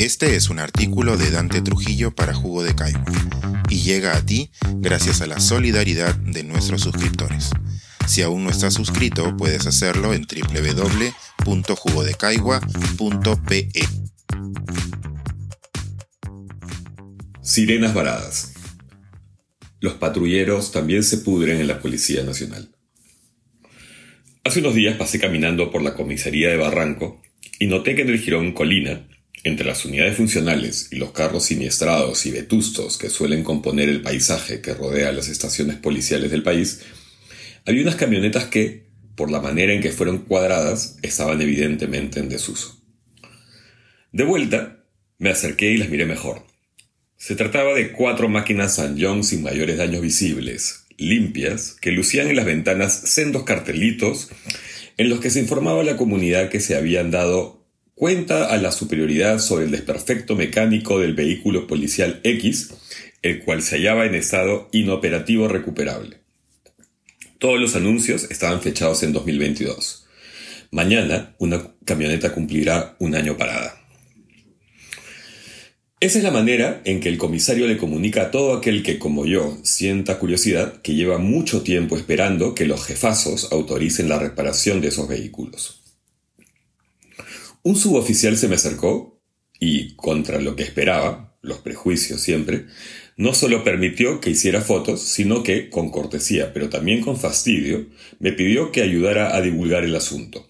Este es un artículo de Dante Trujillo para Jugo de Caigua y llega a ti gracias a la solidaridad de nuestros suscriptores. Si aún no estás suscrito, puedes hacerlo en www.jugodecaigua.pe. Sirenas varadas. Los patrulleros también se pudren en la Policía Nacional. Hace unos días pasé caminando por la comisaría de Barranco y noté que en el jirón Colina, entre las unidades funcionales y los carros siniestrados y vetustos que suelen componer el paisaje que rodea las estaciones policiales del país, había unas camionetas que, por la manera en que fueron cuadradas, estaban evidentemente en desuso. De vuelta, me acerqué y las miré mejor. Se trataba de cuatro máquinas San John sin mayores daños visibles, limpias, que lucían en las ventanas sendos cartelitos en los que se informaba a la comunidad que se habían dado cuenta a la superioridad sobre el desperfecto mecánico del vehículo policial X, el cual se hallaba en estado inoperativo recuperable. Todos los anuncios estaban fechados en 2022. Mañana una camioneta cumplirá un año parada. Esa es la manera en que el comisario le comunica a todo aquel que, como yo, sienta curiosidad, que lleva mucho tiempo esperando que los jefazos autoricen la reparación de esos vehículos. Un suboficial se me acercó y, contra lo que esperaba, los prejuicios siempre, no solo permitió que hiciera fotos, sino que, con cortesía, pero también con fastidio, me pidió que ayudara a divulgar el asunto.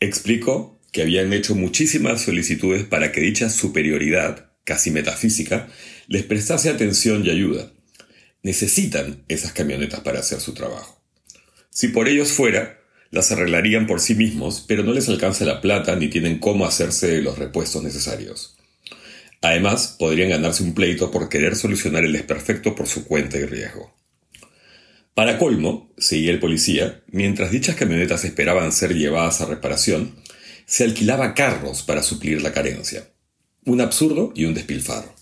Explicó que habían hecho muchísimas solicitudes para que dicha superioridad, casi metafísica, les prestase atención y ayuda. Necesitan esas camionetas para hacer su trabajo. Si por ellos fuera, las arreglarían por sí mismos, pero no les alcanza la plata ni tienen cómo hacerse los repuestos necesarios. Además, podrían ganarse un pleito por querer solucionar el desperfecto por su cuenta y riesgo. Para colmo, seguía el policía, mientras dichas camionetas esperaban ser llevadas a reparación, se alquilaba carros para suplir la carencia. Un absurdo y un despilfarro.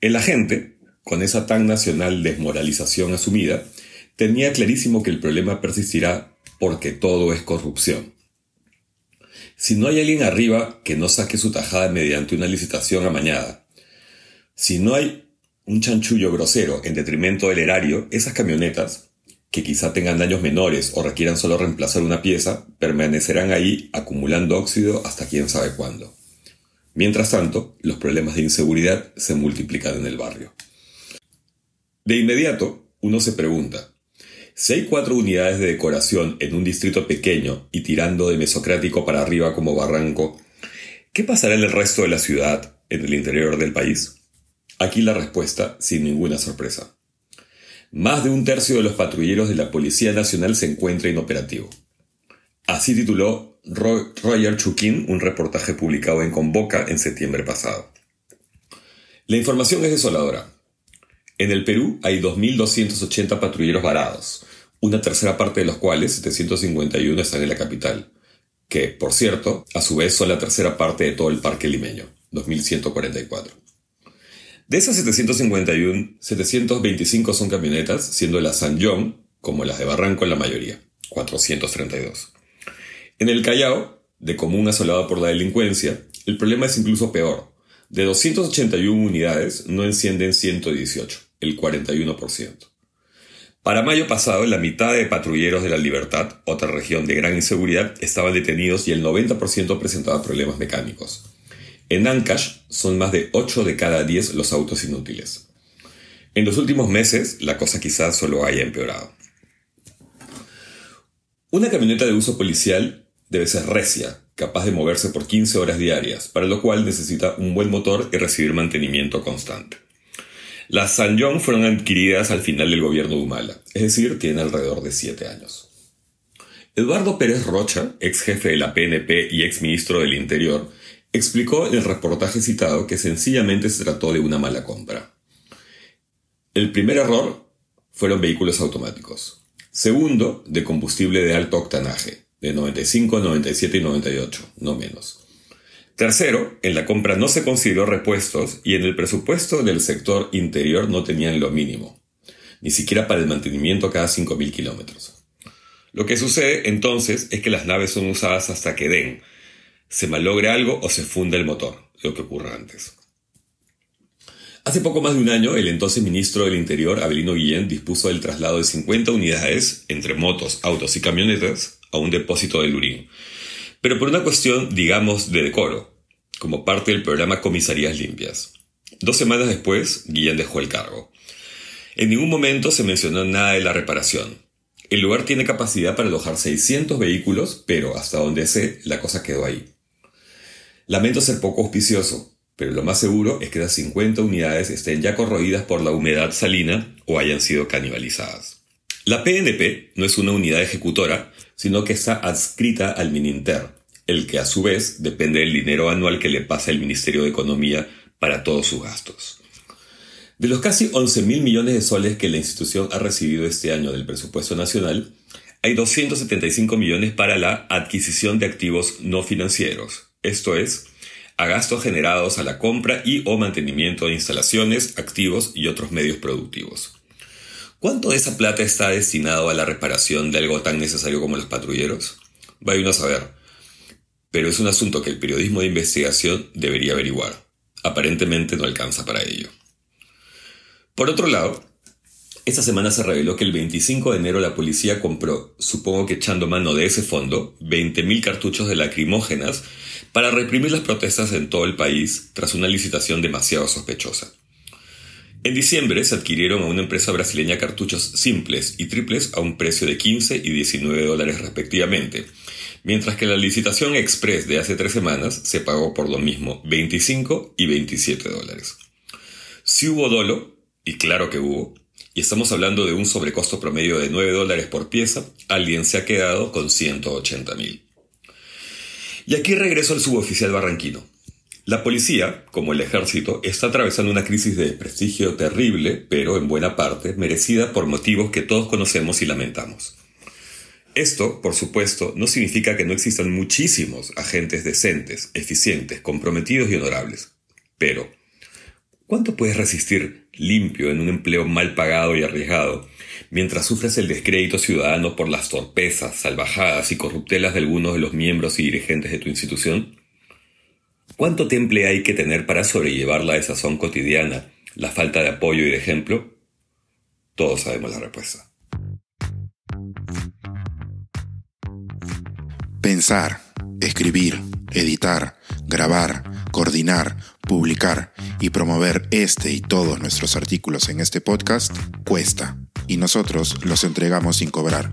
El agente, con esa tan nacional desmoralización asumida, tenía clarísimo que el problema persistirá porque todo es corrupción. Si no hay alguien arriba que no saque su tajada mediante una licitación amañada, si no hay un chanchullo grosero en detrimento del erario, esas camionetas, que quizá tengan daños menores o requieran solo reemplazar una pieza, permanecerán ahí acumulando óxido hasta quién sabe cuándo. Mientras tanto, los problemas de inseguridad se multiplican en el barrio. De inmediato, uno se pregunta, si hay cuatro unidades de decoración en un distrito pequeño y tirando de mesocrático para arriba como barranco, ¿qué pasará en el resto de la ciudad, en el interior del país? Aquí la respuesta, sin ninguna sorpresa. Más de un tercio de los patrulleros de la Policía Nacional se encuentra inoperativo. Así tituló Roger Chukin un reportaje publicado en Convoca en septiembre pasado. La información es desoladora. En el Perú hay 2.280 patrulleros varados, una tercera parte de los cuales, 751, están en la capital, que, por cierto, a su vez son la tercera parte de todo el parque limeño, 2.144. De esas 751, 725 son camionetas, siendo las San John, como las de Barranco en la mayoría, 432. En el Callao, de común asolado por la delincuencia, el problema es incluso peor. De 281 unidades, no encienden 118, el 41%. Para mayo pasado, la mitad de patrulleros de la Libertad, otra región de gran inseguridad, estaban detenidos y el 90% presentaba problemas mecánicos. En Ancash son más de 8 de cada 10 los autos inútiles. En los últimos meses, la cosa quizás solo haya empeorado. Una camioneta de uso policial debe ser recia, capaz de moverse por 15 horas diarias, para lo cual necesita un buen motor y recibir mantenimiento constante. Las San John fueron adquiridas al final del gobierno de Humala, es decir, tienen alrededor de 7 años. Eduardo Pérez Rocha, ex jefe de la PNP y ex ministro del Interior, explicó en el reportaje citado que sencillamente se trató de una mala compra. El primer error fueron vehículos automáticos. Segundo, de combustible de alto octanaje, de 95, 97 y 98, no menos. Tercero, en la compra no se consideró repuestos y en el presupuesto del sector interior no tenían lo mínimo, ni siquiera para el mantenimiento cada 5.000 kilómetros. Lo que sucede entonces es que las naves son usadas hasta que den, se malogre algo o se funde el motor, lo que ocurra antes. Hace poco más de un año, el entonces ministro del Interior, Abelino Guillén, dispuso el traslado de 50 unidades, entre motos, autos y camionetas, a un depósito de Lurín. Pero por una cuestión, digamos, de decoro, como parte del programa Comisarías Limpias. Dos semanas después, Guillén dejó el cargo. En ningún momento se mencionó nada de la reparación. El lugar tiene capacidad para alojar 600 vehículos, pero hasta donde sé, la cosa quedó ahí. Lamento ser poco auspicioso, pero lo más seguro es que las 50 unidades estén ya corroídas por la humedad salina o hayan sido canibalizadas. La PNP no es una unidad ejecutora, sino que está adscrita al Mininter, el que a su vez depende del dinero anual que le pasa el Ministerio de Economía para todos sus gastos. De los casi 11 mil millones de soles que la institución ha recibido este año del presupuesto nacional, hay 275 millones para la adquisición de activos no financieros, esto es, a gastos generados a la compra y o mantenimiento de instalaciones, activos y otros medios productivos. ¿Cuánto de esa plata está destinado a la reparación de algo tan necesario como los patrulleros? Vaya uno a saber. Pero es un asunto que el periodismo de investigación debería averiguar. Aparentemente no alcanza para ello. Por otro lado, esta semana se reveló que el 25 de enero la policía compró, supongo que echando mano de ese fondo, 20.000 cartuchos de lacrimógenas para reprimir las protestas en todo el país tras una licitación demasiado sospechosa. En diciembre se adquirieron a una empresa brasileña cartuchos simples y triples a un precio de 15 y 19 dólares respectivamente, mientras que la licitación express de hace tres semanas se pagó por lo mismo 25 y 27 dólares. Si hubo dolo, y claro que hubo, y estamos hablando de un sobrecosto promedio de 9 dólares por pieza, alguien se ha quedado con 180 mil. Y aquí regreso al suboficial barranquino. La policía, como el ejército, está atravesando una crisis de prestigio terrible, pero en buena parte merecida por motivos que todos conocemos y lamentamos. Esto, por supuesto, no significa que no existan muchísimos agentes decentes, eficientes, comprometidos y honorables. Pero, ¿cuánto puedes resistir limpio en un empleo mal pagado y arriesgado mientras sufres el descrédito ciudadano por las torpezas, salvajadas y corruptelas de algunos de los miembros y dirigentes de tu institución? ¿Cuánto temple hay que tener para sobrellevar la desazón cotidiana, la falta de apoyo y de ejemplo? Todos sabemos la respuesta. Pensar, escribir, editar, grabar, coordinar, publicar y promover este y todos nuestros artículos en este podcast cuesta y nosotros los entregamos sin cobrar.